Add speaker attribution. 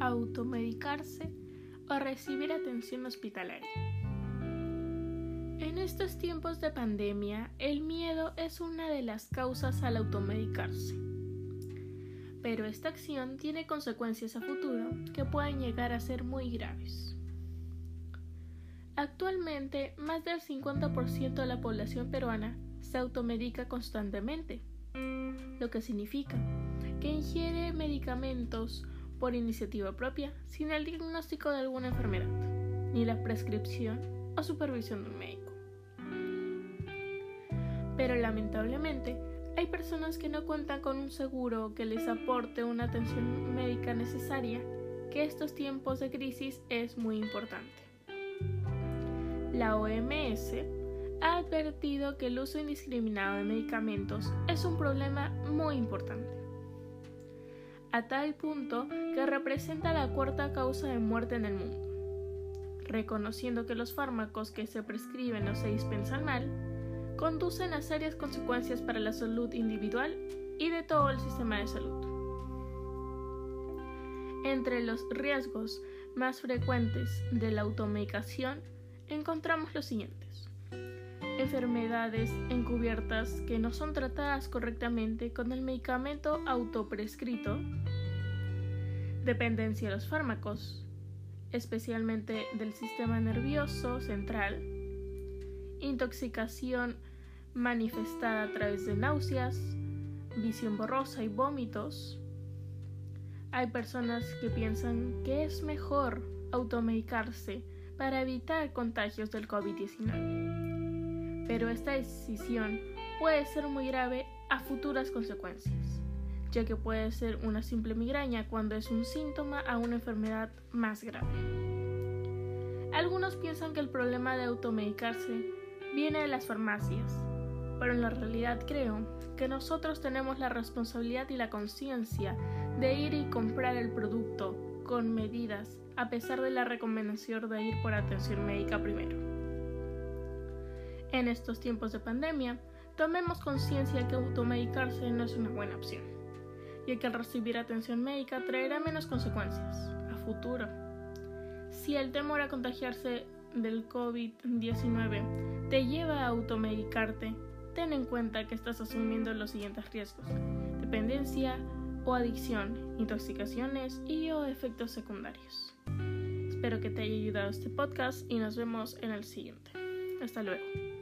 Speaker 1: automedicarse o recibir atención hospitalaria. En estos tiempos de pandemia, el miedo es una de las causas al automedicarse. Pero esta acción tiene consecuencias a futuro que pueden llegar a ser muy graves. Actualmente, más del 50% de la población peruana se automedica constantemente, lo que significa que ingiere medicamentos por iniciativa propia sin el diagnóstico de alguna enfermedad, ni la prescripción o supervisión de un médico. Pero lamentablemente, hay personas que no cuentan con un seguro que les aporte una atención médica necesaria, que estos tiempos de crisis es muy importante. La OMS ha advertido que el uso indiscriminado de medicamentos es un problema muy importante a tal punto que representa la cuarta causa de muerte en el mundo. Reconociendo que los fármacos que se prescriben o se dispensan mal conducen a serias consecuencias para la salud individual y de todo el sistema de salud. Entre los riesgos más frecuentes de la automedicación encontramos los siguientes. Enfermedades encubiertas que no son tratadas correctamente con el medicamento autoprescrito, dependencia de los fármacos, especialmente del sistema nervioso central, intoxicación manifestada a través de náuseas, visión borrosa y vómitos. Hay personas que piensan que es mejor automedicarse para evitar contagios del COVID-19. Pero esta decisión puede ser muy grave a futuras consecuencias, ya que puede ser una simple migraña cuando es un síntoma a una enfermedad más grave. Algunos piensan que el problema de automedicarse viene de las farmacias, pero en la realidad creo que nosotros tenemos la responsabilidad y la conciencia de ir y comprar el producto con medidas a pesar de la recomendación de ir por atención médica primero. En estos tiempos de pandemia, tomemos conciencia que automedicarse no es una buena opción, y que al recibir atención médica traerá menos consecuencias a futuro. Si el temor a contagiarse del COVID-19 te lleva a automedicarte, ten en cuenta que estás asumiendo los siguientes riesgos: dependencia o adicción, intoxicaciones y o efectos secundarios. Espero que te haya ayudado este podcast y nos vemos en el siguiente. Hasta luego.